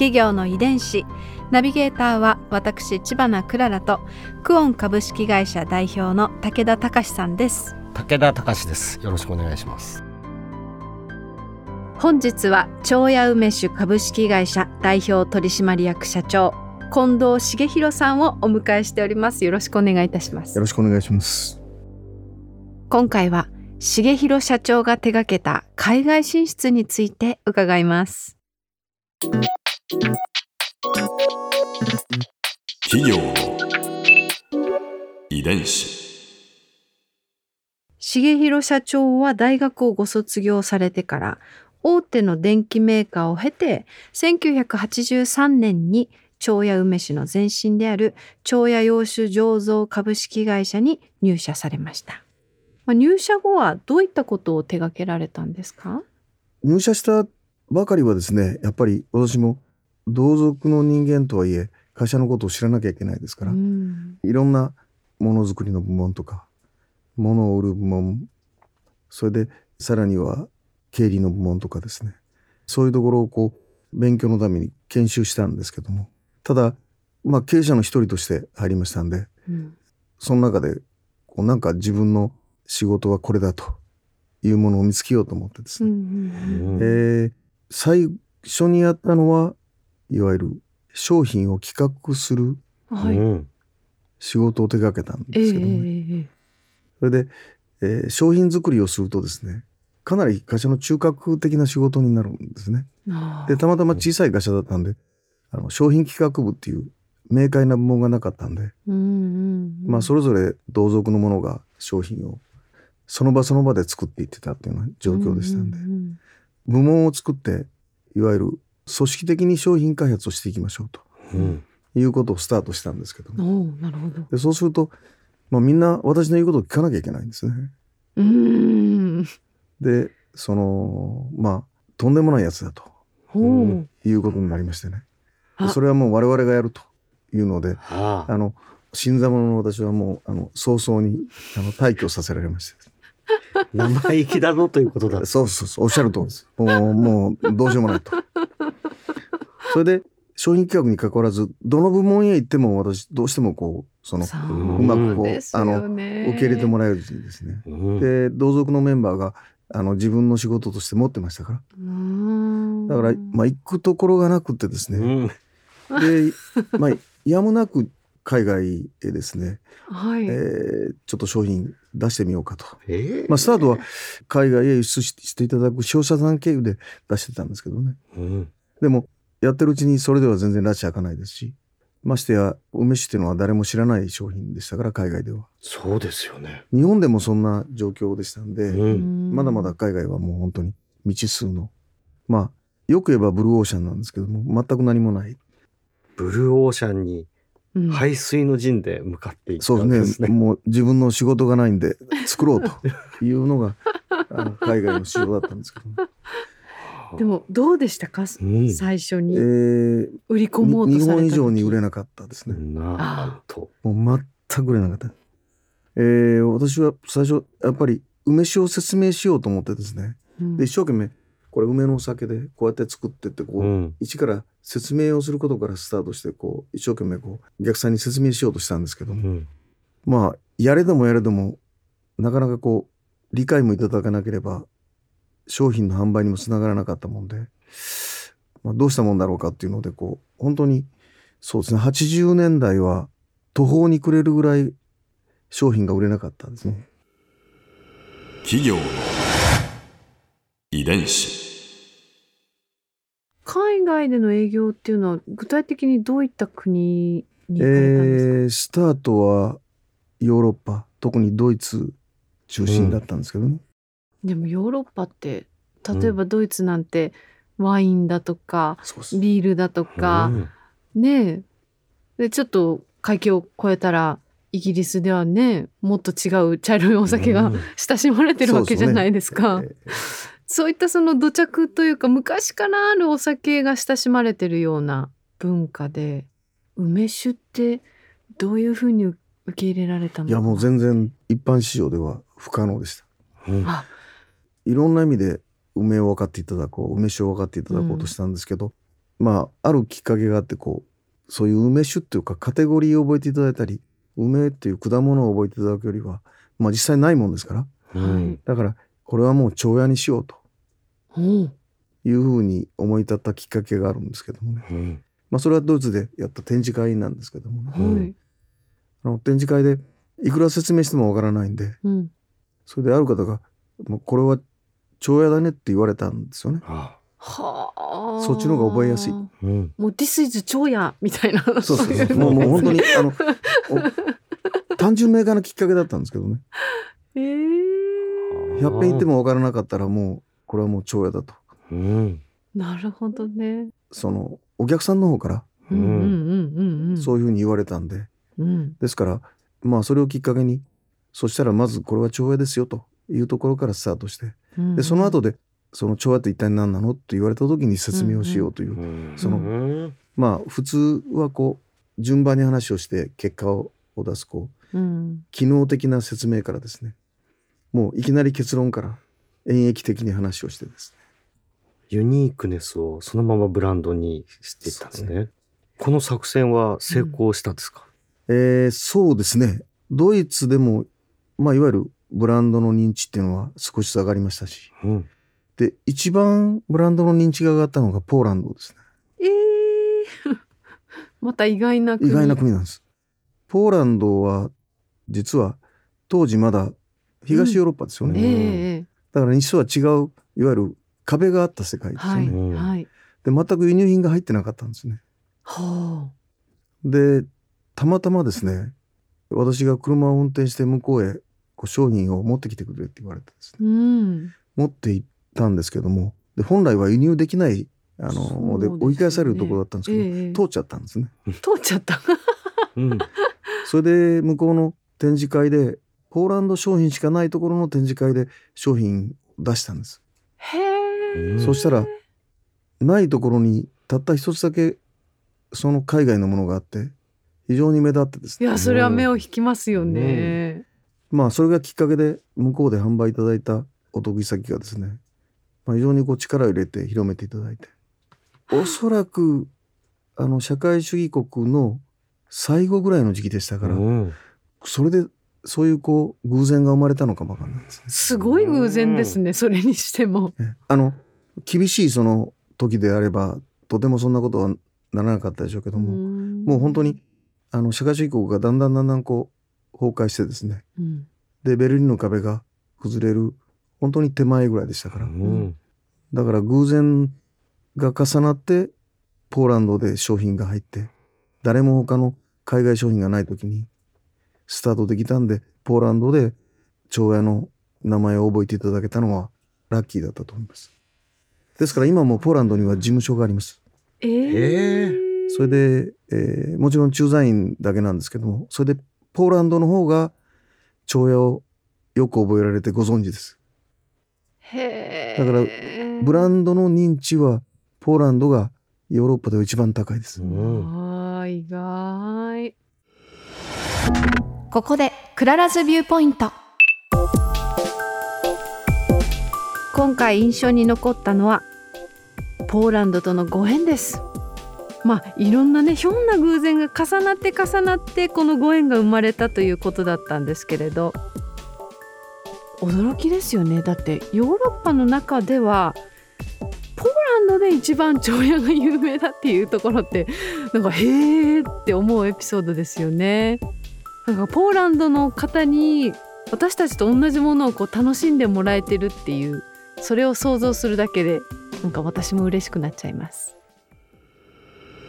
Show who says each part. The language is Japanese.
Speaker 1: 企業の遺伝子。ナビゲーターは私千葉なクララとクオン株式会社代表の武田隆さんです。
Speaker 2: 武田隆です。よろしくお願いします。
Speaker 1: 本日は長屋梅酒株式会社代表取締役社長近藤茂弘さんをお迎えしております。よろしくお願いいたします。
Speaker 3: よろしくお願いします。
Speaker 1: 今回は茂弘社長が手掛けた海外進出について伺います
Speaker 4: 企業の遺伝子。
Speaker 1: 重弘社長は大学をご卒業されてから大手の電機メーカーを経て1983年に長屋梅酒の前身である長屋洋酒醸造株式会社に入社されました。まあ入社後はどういったことを手掛けられたんですか？
Speaker 3: 入社したばかりはですね、やっぱり私も同族の人間とはいえ、会社のことを知らなきゃいけないですから、
Speaker 1: うん。
Speaker 3: いろんなものづくりの部門とか、ものを売る部門、それでさらには経理の部門とかですね、そういうところをこう、勉強のために研修したんですけども、ただ、まあ経営者の一人として入りましたんで、
Speaker 1: うん。
Speaker 3: その中で、こうなんか自分の仕事はこれだというものを見つけようと思ってです
Speaker 1: うん
Speaker 3: ね。
Speaker 1: うん。
Speaker 3: えー最初にやったのはいわゆる商品を企画する
Speaker 1: うんはい、
Speaker 2: うん。
Speaker 3: 仕事を手掛けたん
Speaker 1: ええ
Speaker 3: ですけどもね、
Speaker 1: ええ
Speaker 3: それで、えー商品作りをするとですねかなり会社の中核的な仕事になるんですね。でたまたま小さい会社だったんであの商品企画部っていう明快な部門がなかったんで、
Speaker 1: うんうんうん。
Speaker 3: まあそれぞれ同族のものが商品をその場その場で作っていってたっていうような状況でしたんで、
Speaker 1: ううん。
Speaker 3: 部門を作っていわゆる組織的に商品開発をしていきましょうと
Speaker 2: うん。
Speaker 3: いうことをスタートしたんですけども。
Speaker 1: なるほど。
Speaker 3: でそうすると、まあ、みんな私の言うことを聞かなきゃいけないんですね。
Speaker 1: うーん。
Speaker 3: でそのまあとんでもないやつだと
Speaker 1: ほう、
Speaker 2: うん
Speaker 3: いうことになりましてね。それはもう我々がやるというので
Speaker 2: はあ。
Speaker 3: あの新参者の私はもうあの早々にあの退去させられまして。
Speaker 2: 生意気だぞということだ。
Speaker 3: そうそうそうおっしゃる通りです。もうもうどうしようもないとそれで商品企画に関わらずどの部門へ行っても私どうしてもこうその
Speaker 1: そう
Speaker 3: うまくこう
Speaker 1: です
Speaker 3: あ
Speaker 1: よ
Speaker 3: の
Speaker 1: ね
Speaker 3: 受け入れてもらえるしですね。
Speaker 2: うん。
Speaker 3: で同族のメンバーがあの自分の仕事として持ってましたから。
Speaker 1: うーん。
Speaker 3: だから、まあ、行くところがなくってです
Speaker 2: う
Speaker 3: ね、
Speaker 2: ん。
Speaker 3: で、まあ、やむなく海外へですね、
Speaker 1: はい、
Speaker 3: えーちょっと商品出してみようかと。
Speaker 2: ええ
Speaker 3: まあ、スタートは海外へ輸出ししていただく商社さん経由で出してたんですけどね。
Speaker 2: うん。
Speaker 3: でも、やってるうちにそれでは全然拉致開かないですし、ましてや、梅酒っていうのは誰も知らない商品でしたから、海外では。
Speaker 2: そうですよね
Speaker 3: 日本でもそんな状況でしたんで、
Speaker 2: うん
Speaker 3: まだまだ海外はもう本当に未知数の、まあ、よく言えばブルーオーシャンなんですけども、全く何もない。
Speaker 2: ブルーオーシャンに
Speaker 1: うん
Speaker 2: 排水の陣で向かっていった
Speaker 3: そうん
Speaker 2: で
Speaker 3: ですすね。
Speaker 2: ね。
Speaker 3: もう自分の仕事がないんで作ろうというのが あの海外の仕様だったんですけども、
Speaker 1: でもどうでしたか、
Speaker 2: うん。
Speaker 3: え
Speaker 1: 最初に。
Speaker 3: ー
Speaker 1: 売り込もうと
Speaker 3: 日
Speaker 1: された時。
Speaker 3: 本以上に売れなかったですね。
Speaker 2: なんと。
Speaker 3: もう全く売れなかった。えー私は最初やっぱり梅酒を説明しようと思ってですね。
Speaker 1: うん。
Speaker 3: で一生懸命これ梅のお酒でこうやって作ってってこう、
Speaker 2: うん。
Speaker 3: 一から説明をすることからスタートしてこう一生懸命こうお客さんに説明しようとしたんですけども、
Speaker 2: うん。
Speaker 3: まあやれどもやれどもなかなかこう理解もいただかなければ商品の販売にもつながらなかったもんで、まあ、どうしたもんだろうかっていうのでこう本当にそうですね。80年代は途方に暮れるぐらい商品が売れなかったですね。
Speaker 4: 企業の遺伝子。
Speaker 1: 海外での営業っていうのは具体的にどういった国に行かれたんですか、
Speaker 3: えースタートはヨーロッパ特にドイツ中心だったんですけどね、
Speaker 1: でもヨーロッパって例えばドイツなんて、ワインだとか
Speaker 3: そうです
Speaker 1: ビールだとか、ねえ。でちょっと海峡を越えたらイギリスではねもっと違う茶色いお酒が
Speaker 2: うん。
Speaker 1: 親しまれてるわけじゃないですか。
Speaker 3: ええ
Speaker 1: そういったその土着というか昔からあるお酒が親しまれてるような文化で梅酒ってどういうふうに受け入れられたの
Speaker 3: いやもう全然一般市場では不可能でした。
Speaker 2: うん。
Speaker 1: あ
Speaker 3: いろんな意味で梅を分かっていただこう梅酒を分かっていただこうとしたんですけど、まああるきっかけがあってこうそういう梅酒っていうかカテゴリーを覚えていただいたり梅っていう果物を覚えていただくよりは、まあ、実際ないもんですから。
Speaker 2: うん
Speaker 3: だからこれはもう長屋にしようと。いうふうに思い立ったきっかけがあるんですけどもね、
Speaker 2: うん。
Speaker 3: まあ、それはドイツでやった展示会なんですけどもね。
Speaker 2: うん
Speaker 1: はい。
Speaker 3: あの展示会でいくら説明してもわからないんで
Speaker 1: うん。
Speaker 3: それである方が「もうこれは長屋だね」って言われたんですよね。
Speaker 2: あ
Speaker 1: はあ。
Speaker 3: そっちの方が覚えやすい。
Speaker 2: うん。
Speaker 1: もう This is 超やみたいな。
Speaker 3: そうそうそう。
Speaker 1: い
Speaker 3: もうもう本当にあのお 単純明快なきっかけだったんですけどね。
Speaker 1: えー、
Speaker 3: 100遍言っても分からなかったらもうこれはもう長屋だと。
Speaker 2: うん。
Speaker 1: なるほどね。
Speaker 3: そのお客さんの方から
Speaker 1: うん。うんうんうんうん
Speaker 3: そういうふうに言われたんで。
Speaker 1: うん。
Speaker 3: ですからまあそれをきっかけにそしたらまずこれは長屋ですよというところからスタートして
Speaker 1: うん
Speaker 3: でその後でその長屋って一体何なのって言われた時に説明をしようという、
Speaker 2: うん。
Speaker 3: その
Speaker 2: うん。
Speaker 3: まあ普通はこう順番に話をして結果を出すこう
Speaker 1: うん。
Speaker 3: 機能的な説明からですね。もういきなり結論から演繹的に話をしてです。ね
Speaker 2: ユニークネスをそのままブランドにしていったんですね。この作戦は成功したんですか、
Speaker 3: えーそうですね。ドイツでも、まあ、いわゆるブランドの認知っていうのは少しずつ上がりましたし。
Speaker 2: うん。
Speaker 3: で一番ブランドの認知が上がったのがポーランドですね。
Speaker 1: えー、また意外な国。
Speaker 3: 意外な国なんです。ポーランドは実は当時まだ東ヨーロッパですよね、
Speaker 2: うん
Speaker 1: ええ。
Speaker 3: だから西とは違ういわゆる壁があった世界ですよ
Speaker 1: はい、
Speaker 3: ね、
Speaker 2: うん
Speaker 1: はい。
Speaker 3: で全く輸入品が入ってなかったんですね。
Speaker 1: は
Speaker 3: でたまたまですね私が車を運転して向こうへこう商品を持ってきてくれって言われてですね。
Speaker 1: あうん。
Speaker 3: 持って行ったんですけどもで本来は輸入できないあので
Speaker 1: ね。
Speaker 3: 追い返されるところだったんですけど、
Speaker 1: ええ。
Speaker 3: 通っちゃったんですね。
Speaker 1: 通っちゃった。
Speaker 2: うん。
Speaker 3: それで向こうの展示会でポーランド商品しかないところの展示会で商品を出したんです、
Speaker 1: へえ、
Speaker 2: うん。
Speaker 3: そしたらないところにたった一つだけその海外のものがあって非常に目立ってですね。
Speaker 1: いやそれは目を引きますよね、
Speaker 3: まあそれがきっかけで向こうで販売いただいたお得意先がですね、まあ、非常にこう力を入れて広めていただいて。おそらくあの社会主義国の最後ぐらいの時期でしたから、
Speaker 2: うん。
Speaker 3: それでそういうこう偶然が生まれたのかもわかんないですね。
Speaker 1: すごい偶然ですねそれにしても。
Speaker 3: えあの厳しいその時であればとてもそんなことはならなかったでしょうけども、もう本当にあの社会主義国がだんだんだんだんこう崩壊してですね。
Speaker 1: うん。
Speaker 3: でベルリンの壁が崩れる本当に手前ぐらいでしたから、
Speaker 2: うん。
Speaker 3: だから偶然が重なってポーランドで商品が入って誰も他の海外商品がない時にスタートできたんでポーランドで長屋の名前を覚えていただけたのはラッキーだったと思います。ですから今もポーランドには事務所があります。
Speaker 1: えー。
Speaker 2: え
Speaker 3: それで、えーもちろん駐在員だけなんですけどもそれでポーランドの方が長屋をよく覚えられてご存知です。
Speaker 1: へー
Speaker 3: だからブランドの認知はポーランドがヨーロッパでは一番高いです。
Speaker 2: うん。
Speaker 1: わー意外。ここで Clara's viewpoint。今回印象に残ったのはポーランドとのご縁ですまあいろんなねひょんな偶然が重なって重なってこのご縁が生まれたということだったんですけれど驚きですよねだってヨーロッパの中ではポーランドで一番チョーヤが有名だっていうところってなんかへーって思うエピソードですよね。なんかポーランドの方に私たちと同じものをこう楽しんでもらえてるっていうそれを想像するだけでなんか私も嬉しくなっちゃいます。